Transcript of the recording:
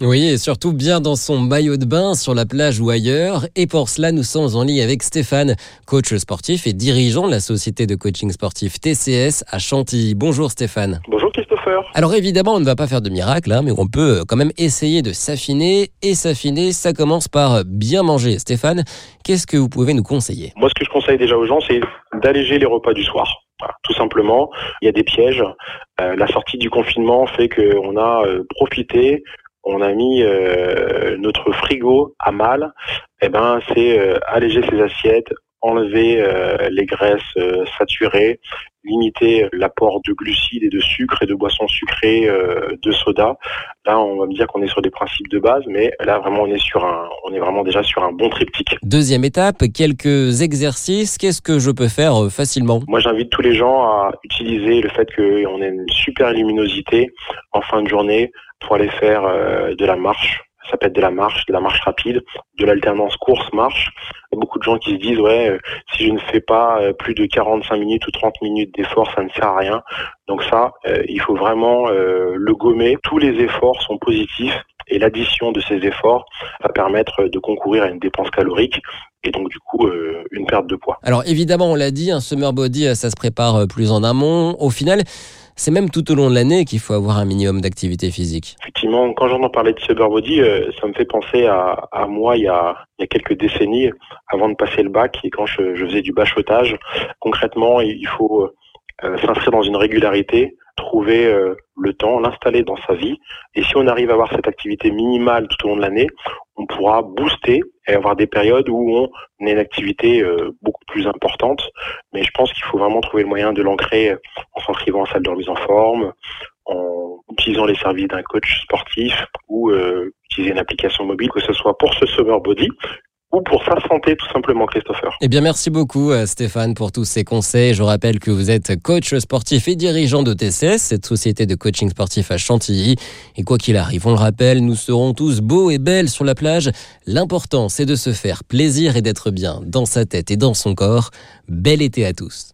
Oui, et surtout bien dans son maillot de bain sur la plage ou ailleurs. Et pour cela, nous sommes en ligne avec Stéphane, coach sportif et dirigeant de la société de coaching sportif TCS à Chantilly. Bonjour Stéphane. Bonjour Christopher. Alors évidemment, on ne va pas faire de miracle, hein, mais on peut quand même essayer de s'affiner. Et s'affiner, ça commence par bien manger. Stéphane, qu'est-ce que vous pouvez nous conseiller? Moi, ce que je conseille déjà aux gens, c'est d'alléger les repas du soir. tout simplement, il y a des pièges. Euh, la sortie du confinement fait qu'on a euh, profité, on a mis euh, notre frigo à mal. Eh ben, c'est alléger ses assiettes, enlever les graisses saturées, limiter l'apport de glucides et de sucre et de boissons sucrées, de soda. Là, on va me dire qu'on est sur des principes de base, mais là vraiment on est sur un, on est vraiment déjà sur un bon triptyque. Deuxième étape, quelques exercices. Qu'est-ce que je peux faire facilement? Moi, j'invite tous les gens à utiliser le fait qu'on ait une super luminosité en fin de journée pour aller faire de la marche ça peut être de la marche, de la marche rapide, de l'alternance course-marche. Beaucoup de gens qui se disent ouais, euh, si je ne fais pas euh, plus de 45 minutes ou 30 minutes d'effort, ça ne sert à rien. Donc ça, euh, il faut vraiment le gommer. Tous les efforts sont positifs et l'addition de ces efforts va permettre de concourir à une dépense calorique et donc du coup une perte de poids. Alors évidemment, on l'a dit, un summer body, ça se prépare plus en amont. Au final, c'est même tout au long de l'année qu'il faut avoir un minimum d'activité physique. Effectivement, quand j'entends parler de Cyber Body, euh, ça me fait penser à, moi il y, a, quelques décennies, avant de passer le bac et quand je, faisais du bachotage. Concrètement, il faut euh, s'inscrire dans une régularité, trouver euh, le temps, l'installer dans sa vie. Et si on arrive à avoir cette activité minimale tout au long de l'année, on pourra booster et avoir des périodes où on a une activité plus importante. Mais je pense qu'il faut vraiment trouver le moyen de l'ancrer en s'inscrivant en salle de remise en forme, en utilisant les services d'un coach sportif ou euh, utiliser une application mobile, que ce soit pour ce summer body ou pour sa santé tout simplement Christopher. Eh bien merci beaucoup euh, Stéphane pour tous ces conseils. Je rappelle que vous êtes coach sportif et dirigeant de TCS, cette société de coaching sportif à Chantilly. Et quoi qu'il arrive, on le rappelle, nous serons tous beaux et belles sur la plage. L'important c'est de se faire plaisir et d'être bien dans sa tête et dans son corps. Bel été à tous.